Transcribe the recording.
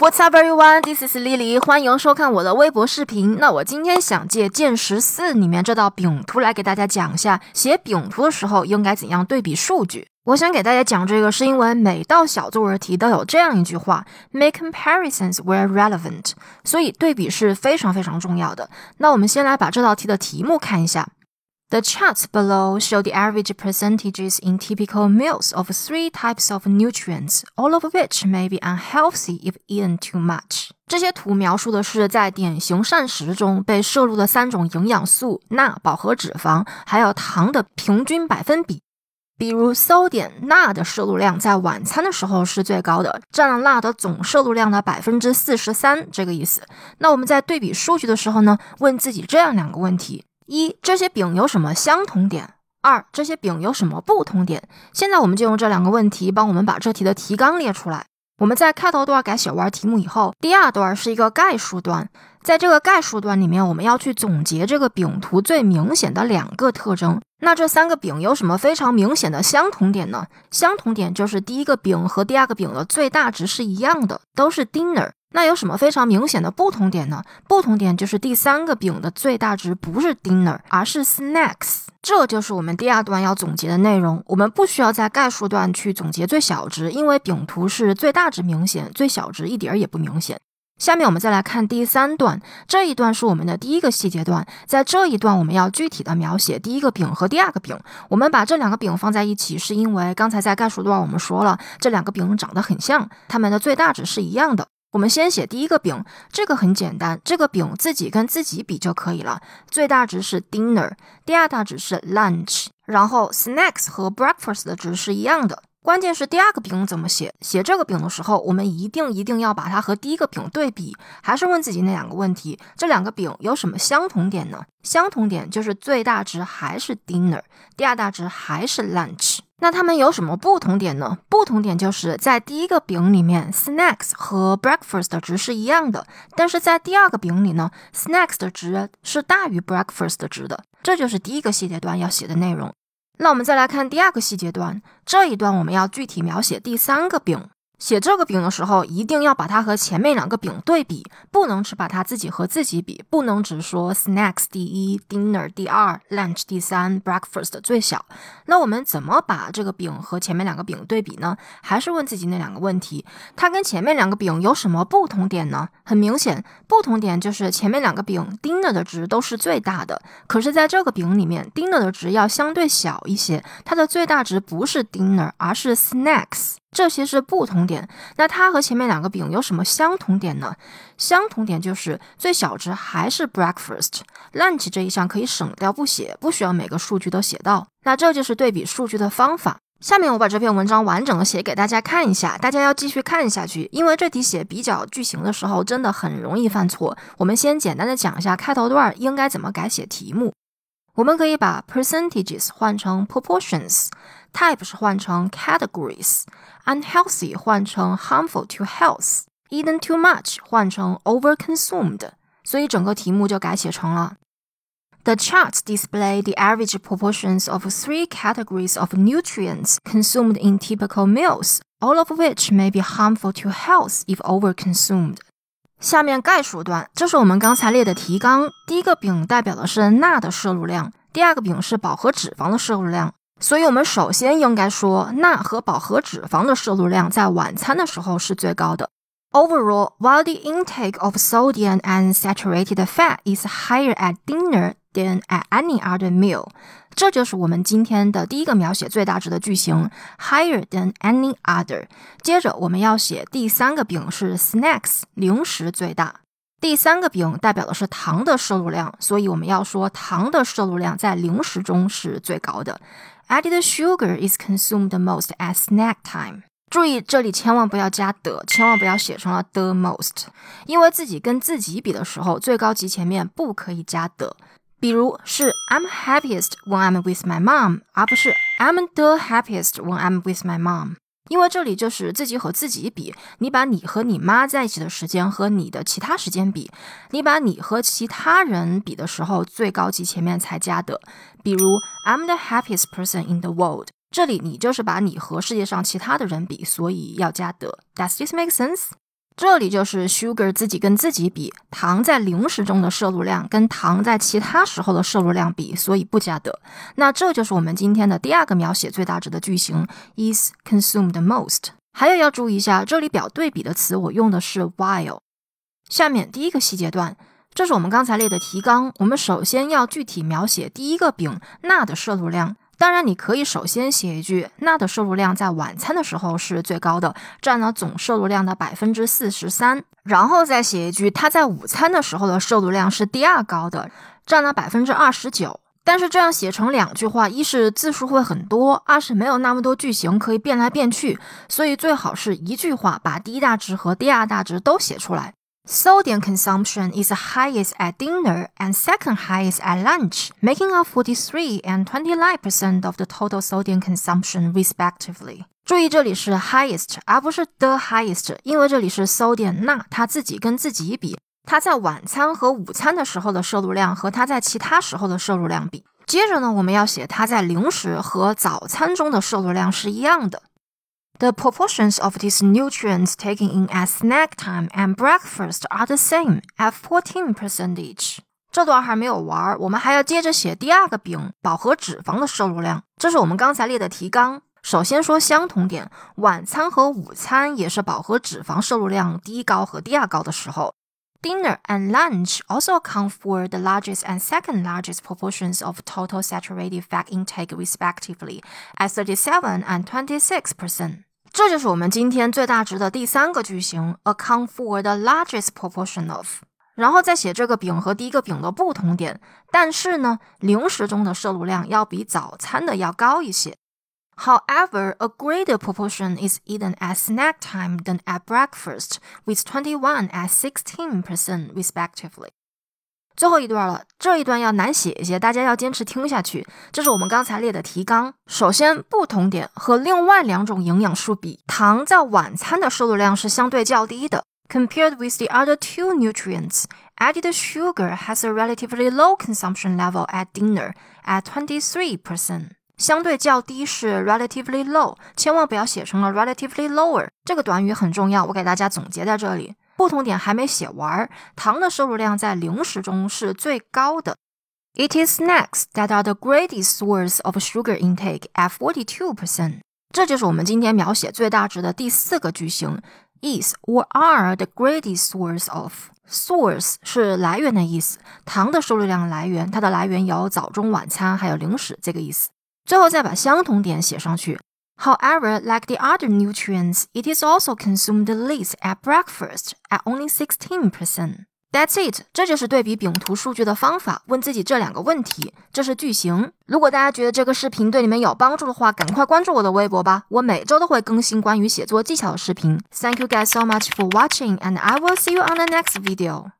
What's up, everyone? This is Lily. 欢迎收看我的微博视频。那我今天想借剑十四里面这道饼图来给大家讲一下，写饼图的时候应该怎样对比数据。我想给大家讲这个，是因为每道小作文题都有这样一句话：Make comparisons where relevant。所以对比是非常非常重要的。那我们先来把这道题的题目看一下。The charts below show the average percentages in typical meals of three types of nutrients, all of which may be unhealthy if eaten too much. 这些图描述的是在典型膳食中被摄入的三种营养素——钠、饱和脂肪还有糖的平均百分比。比如 so 点钠的摄入量在晚餐的时候是最高的，占了钠的总摄入量的百分之四十三，这个意思。那我们在对比数据的时候呢，问自己这样两个问题。一这些饼有什么相同点？二这些饼有什么不同点？现在我们就用这两个问题帮我们把这题的提纲列出来。我们在开头段改写完题目以后，第二段是一个概述段。在这个概述段里面，我们要去总结这个饼图最明显的两个特征。那这三个饼有什么非常明显的相同点呢？相同点就是第一个饼和第二个饼的最大值是一样的，都是 dinner。那有什么非常明显的不同点呢？不同点就是第三个饼的最大值不是 dinner，而是 snacks。这就是我们第二段要总结的内容。我们不需要在概述段去总结最小值，因为饼图是最大值明显，最小值一点也不明显。下面我们再来看第三段，这一段是我们的第一个细节段。在这一段，我们要具体的描写第一个饼和第二个饼。我们把这两个饼放在一起，是因为刚才在概述段我们说了，这两个饼长得很像，它们的最大值是一样的。我们先写第一个饼，这个很简单，这个饼自己跟自己比就可以了。最大值是 dinner，第二大值是 lunch，然后 snacks 和 breakfast 的值是一样的。关键是第二个饼怎么写？写这个饼的时候，我们一定一定要把它和第一个饼对比，还是问自己那两个问题：这两个饼有什么相同点呢？相同点就是最大值还是 dinner，第二大值还是 lunch。那它们有什么不同点呢？不同点就是在第一个饼里面，snacks 和 breakfast 的值是一样的，但是在第二个饼里呢，snacks 的值是大于 breakfast 的值的。这就是第一个细节段要写的内容。那我们再来看第二个细节段，这一段我们要具体描写第三个饼。写这个饼的时候，一定要把它和前面两个饼对比，不能只把它自己和自己比，不能只说 snacks 第一，dinner 第二，lunch 第三，breakfast 最小。那我们怎么把这个饼和前面两个饼对比呢？还是问自己那两个问题：它跟前面两个饼有什么不同点呢？很明显，不同点就是前面两个饼 dinner 的值都是最大的，可是在这个饼里面，dinner 的值要相对小一些，它的最大值不是 dinner，而是 snacks。这些是不同点，那它和前面两个饼有什么相同点呢？相同点就是最小值还是 breakfast，lunch 这一项可以省掉不写，不需要每个数据都写到。那这就是对比数据的方法。下面我把这篇文章完整的写给大家看一下，大家要继续看下去，因为这题写比较句型的时候真的很容易犯错。我们先简单的讲一下开头段应该怎么改写题目。我们可以把 percentages 换成 proportions，type 是换成 categories，unhealthy 换成 harmful to health，eaten too much 换成 overconsumed，所以整个题目就改写成了：The charts display the average proportions of three categories of nutrients consumed in typical meals, all of which may be harmful to health if overconsumed. 下面概述段，这是我们刚才列的提纲。第一个饼代表的是钠的摄入量，第二个饼是饱和脂肪的摄入量。所以，我们首先应该说，钠和饱和脂肪的摄入量在晚餐的时候是最高的。Overall, while the intake of sodium and saturated fat is higher at dinner than at any other meal，这就是我们今天的第一个描写最大值的句型，higher than any other。接着我们要写第三个饼是 snacks，零食最大。第三个饼代表的是糖的摄入量，所以我们要说糖的摄入量在零食中是最高的。Added sugar is consumed most at snack time。注意，这里千万不要加的，千万不要写成了 the most，因为自己跟自己比的时候，最高级前面不可以加的。比如是 I'm happiest when I'm with my mom，而不是 I'm the happiest when I'm with my mom，因为这里就是自己和自己比，你把你和你妈在一起的时间和你的其他时间比，你把你和其他人比的时候，最高级前面才加的。比如 I'm the happiest person in the world。这里你就是把你和世界上其他的人比，所以要加的。Does this make sense？这里就是 sugar 自己跟自己比，糖在零食中的摄入量跟糖在其他时候的摄入量比，所以不加的。那这就是我们今天的第二个描写最大值的句型，is consumed most。还有要注意一下，这里表对比的词我用的是 while。下面第一个细节段，这是我们刚才列的提纲，我们首先要具体描写第一个饼钠的摄入量。当然，你可以首先写一句，钠的摄入量在晚餐的时候是最高的，占了总摄入量的百分之四十三。然后再写一句，它在午餐的时候的摄入量是第二高的，占了百分之二十九。但是这样写成两句话，一是字数会很多，二是没有那么多句型可以变来变去，所以最好是一句话把第一大值和第二大值都写出来。Sodium consumption is highest at dinner and second highest at lunch, making up 43 and 29% of the total sodium consumption respectively. 注意这里是 highest 而不是 the highest，因为这里是 sodium 钠，它自己跟自己比，它在晚餐和午餐的时候的摄入量和它在其他时候的摄入量比。接着呢，我们要写它在零食和早餐中的摄入量是一样的。The proportions of these nutrients taken in at snack time and breakfast are the same at fourteen percentage。这段还没有完，我们还要接着写第二个饼饱和脂肪的摄入量。这是我们刚才列的提纲。首先说相同点，晚餐和午餐也是饱和脂肪摄入量第一高和第二高的时候。Dinner and lunch also account for the largest and second largest proportions of total saturated fat intake respectively at 37 and 26 percent. 这就是我们今天最大值的第三个句型，account for the largest proportion of。然后再写这个饼和第一个饼的不同点，但是呢，零食中的摄入量要比早餐的要高一些。However, a greater proportion is eaten at snack time than at breakfast, with 21 and 16% respectively. 最后一段了，这一段要难写一些，大家要坚持听下去。这是我们刚才列的提纲。首先，不同点和另外两种营养素比，糖在晚餐的摄入量是相对较低的。Compared with the other two nutrients, added sugar has a relatively low consumption level at dinner at 23%。相对较低是 relatively low，千万不要写成了 relatively lower。这个短语很重要，我给大家总结在这里。不同点还没写完，糖的摄入量在零食中是最高的。It is snacks that are the greatest source of sugar intake at forty-two percent。这就是我们今天描写最大值的第四个句型：is or are the greatest source of。Source 是来源的意思，糖的摄入量来源，它的来源有早中晚餐还有零食这个意思。最后再把相同点写上去。However, like the other nutrients, it is also consumed least at breakfast at only 16%. That's it，这就是对比饼图数据的方法。问自己这两个问题，这是句型。如果大家觉得这个视频对你们有帮助的话，赶快关注我的微博吧，我每周都会更新关于写作技巧的视频。Thank you guys so much for watching, and I will see you on the next video.